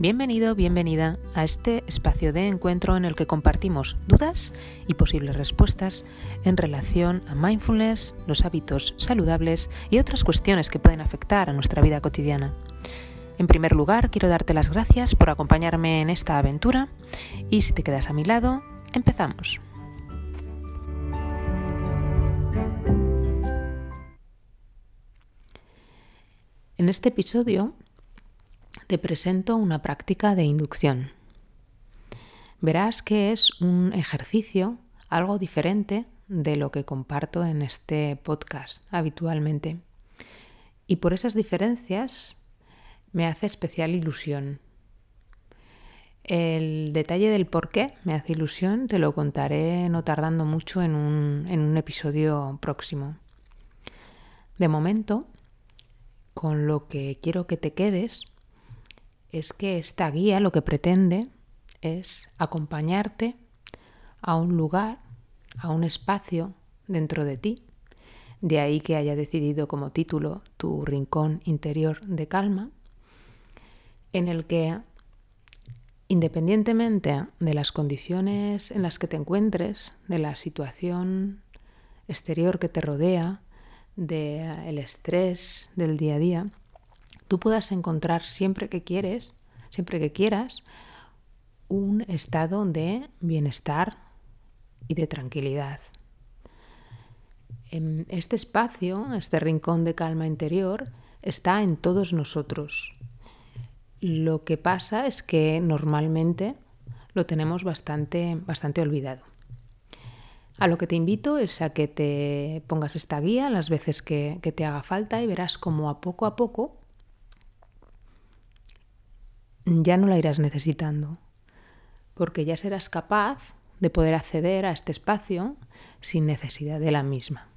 Bienvenido, bienvenida a este espacio de encuentro en el que compartimos dudas y posibles respuestas en relación a mindfulness, los hábitos saludables y otras cuestiones que pueden afectar a nuestra vida cotidiana. En primer lugar, quiero darte las gracias por acompañarme en esta aventura y si te quedas a mi lado, empezamos. En este episodio te presento una práctica de inducción. Verás que es un ejercicio algo diferente de lo que comparto en este podcast habitualmente. Y por esas diferencias me hace especial ilusión. El detalle del por qué me hace ilusión te lo contaré no tardando mucho en un, en un episodio próximo. De momento, con lo que quiero que te quedes es que esta guía lo que pretende es acompañarte a un lugar, a un espacio dentro de ti. De ahí que haya decidido como título tu rincón interior de calma, en el que independientemente de las condiciones en las que te encuentres, de la situación exterior que te rodea, del estrés del día a día, tú puedas encontrar siempre que quieres, siempre que quieras, un estado de bienestar y de tranquilidad. Este espacio, este rincón de calma interior, está en todos nosotros. Lo que pasa es que normalmente lo tenemos bastante, bastante olvidado. A lo que te invito es a que te pongas esta guía las veces que, que te haga falta y verás cómo a poco a poco ya no la irás necesitando, porque ya serás capaz de poder acceder a este espacio sin necesidad de la misma.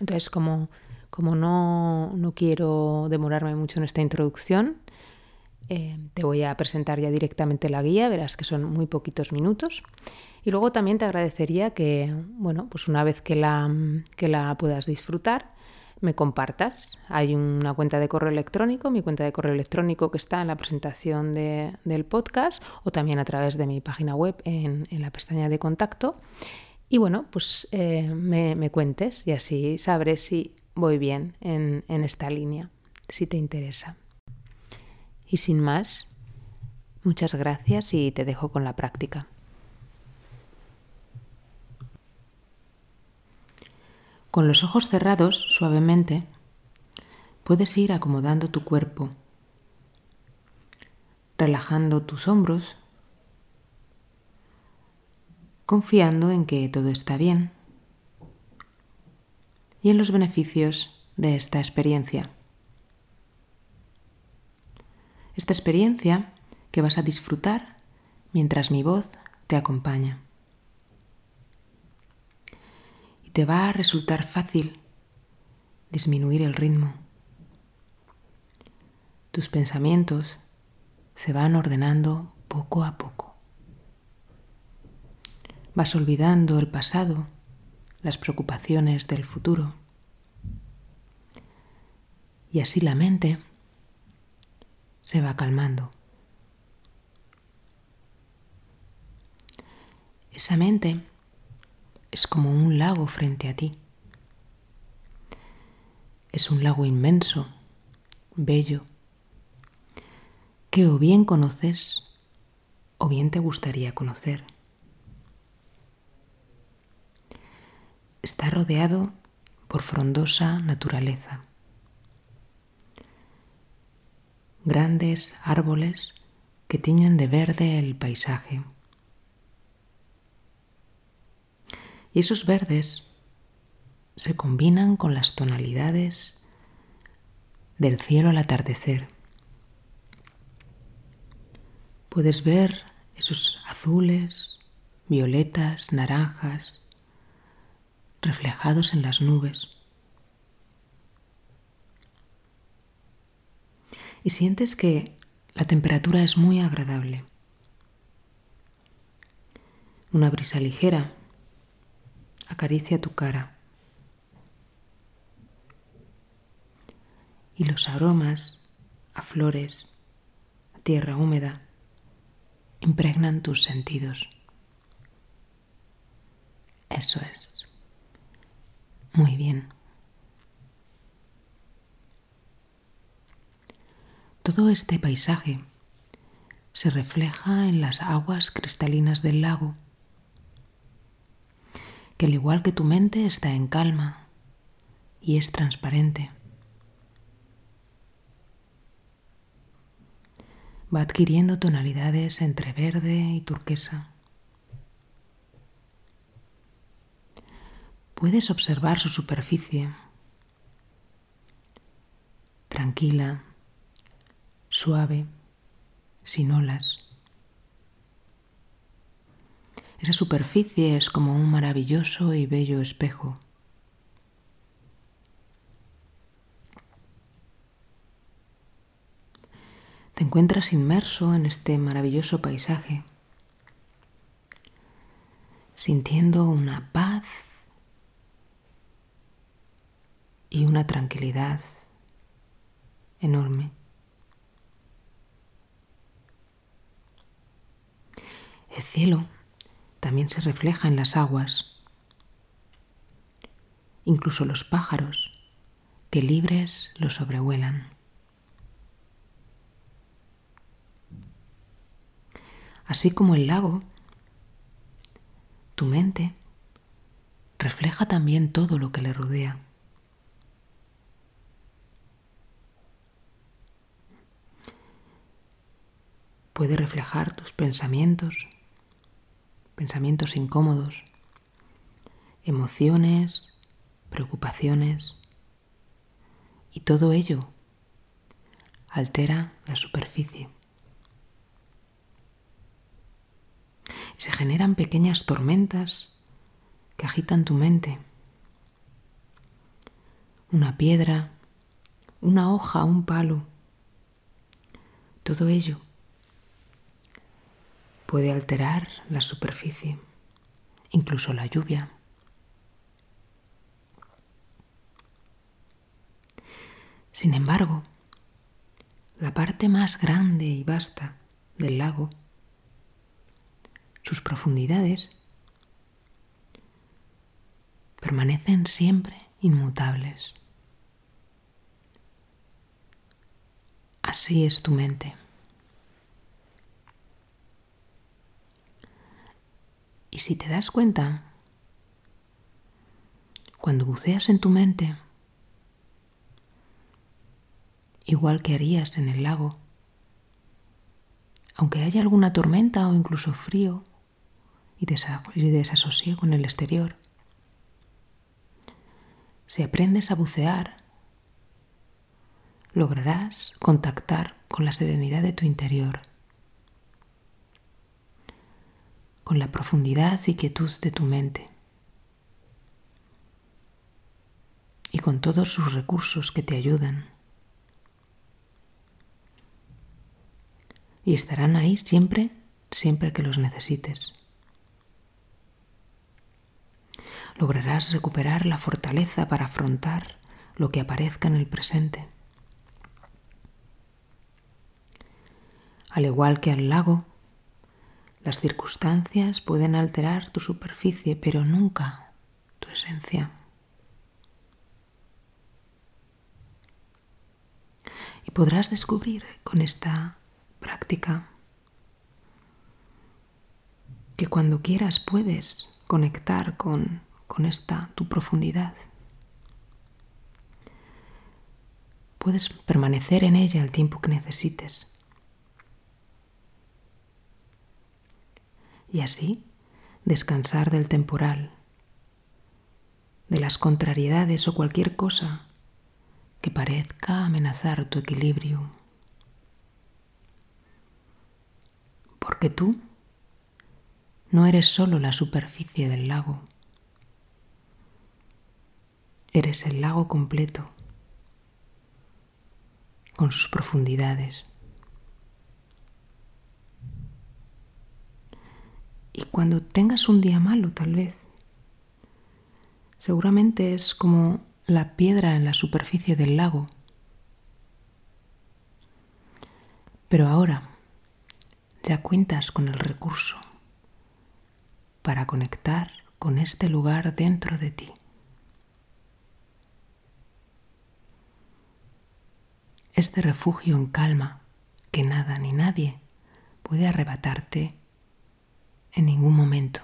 Entonces, como, como no, no quiero demorarme mucho en esta introducción, eh, te voy a presentar ya directamente la guía, verás que son muy poquitos minutos. Y luego también te agradecería que, bueno, pues una vez que la, que la puedas disfrutar, me compartas. Hay una cuenta de correo electrónico, mi cuenta de correo electrónico que está en la presentación del podcast o también a través de mi página web en, la pestaña de contacto. Y bueno, pues eh, me, cuentes y así sabré si voy bien en esta línea, si te interesa. Y sin más, muchas gracias y te dejo con la práctica. Con los ojos cerrados, suavemente, puedes ir acomodando tu cuerpo, relajando tus hombros, confiando en que todo está bien y en los beneficios de esta experiencia. Esta experiencia que vas a disfrutar mientras mi voz te acompaña. Te va a resultar fácil disminuir el ritmo. Tus pensamientos se van ordenando poco a poco. Vas olvidando el pasado, las preocupaciones del futuro. Y así la mente se va calmando. Esa mente es como un lago frente a ti. Es un lago inmenso, bello, que o bien conoces o bien te gustaría conocer. Está rodeado por frondosa naturaleza. Grandes árboles que tiñen de verde el paisaje. Y esos verdes se combinan con las tonalidades del cielo al atardecer. Puedes ver esos azules, violetas, naranjas, reflejados en las nubes. Y sientes que la temperatura es muy agradable. Una brisa ligera acaricia tu cara. Y los aromas a flores, tierra húmeda impregnan tus sentidos. Eso es. Muy bien. Todo este paisaje se refleja en las aguas cristalinas del lago, que al igual que tu mente está en calma y es transparente. Va adquiriendo tonalidades entre verde y turquesa. Puedes observar su superficie, tranquila, suave, sin olas. Esa superficie es como un maravilloso y bello espejo. Te encuentras inmerso en este maravilloso paisaje, sintiendo una paz y una tranquilidad enorme. El cielo también se refleja en las aguas, incluso los pájaros que libres lo sobrevuelan. Así como el lago, tu mente refleja también todo lo que le rodea. Puede reflejar tus pensamientos, pensamientos incómodos, emociones, preocupaciones, y todo ello altera la superficie. se generan pequeñas tormentas que agitan tu mente. Una piedra, una hoja, un palo, todo ello puede alterar la superficie, incluso la lluvia. Sin embargo, la parte más grande y vasta del lago sus profundidades, permanecen siempre inmutables. Así es tu mente. Y si te das cuenta, cuando buceas en tu mente, igual que harías en el lago, aunque haya alguna tormenta o incluso frío, y desasosiego en el exterior. Si aprendes a bucear, lograrás contactar con la serenidad de tu interior, con la profundidad y quietud de tu mente y con todos sus recursos que te ayudan. Y estarán ahí siempre, siempre que los necesites. lograrás recuperar la fortaleza para afrontar lo que aparezca en el presente. Al igual que al lago, las circunstancias pueden alterar tu superficie, pero nunca tu esencia. Y podrás descubrir con esta práctica que cuando quieras puedes conectar con con esta tu profundidad. Puedes permanecer en ella el tiempo que necesites. Y así descansar del temporal, de las contrariedades o cualquier cosa que parezca amenazar tu equilibrio. Porque tú no eres solo la superficie del lago. Eres el lago completo, con sus profundidades. Y cuando tengas un día malo, tal vez, seguramente es como la piedra en la superficie del lago. Pero ahora, Ya cuentas con el recurso para conectar con este lugar dentro de ti. Este refugio en calma que nada ni nadie puede arrebatarte en ningún momento.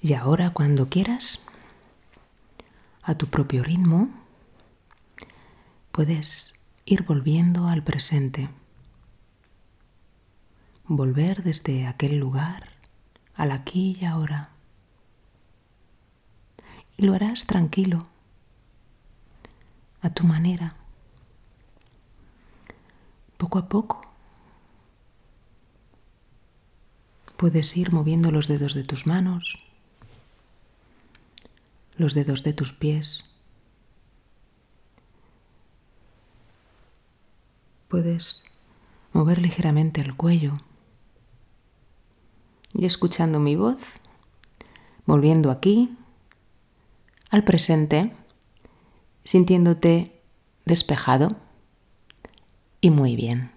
Y ahora cuando quieras, a tu propio ritmo, puedes ir volviendo al presente. Volver desde aquel lugar al aquí y ahora. Y lo harás tranquilo, a tu manera, a poco. Puedes ir moviendo los dedos de tus manos, los dedos de tus pies. Puedes mover ligeramente el cuello y escuchando mi voz, volviendo aquí, al presente, sintiéndote despejado y muy bien.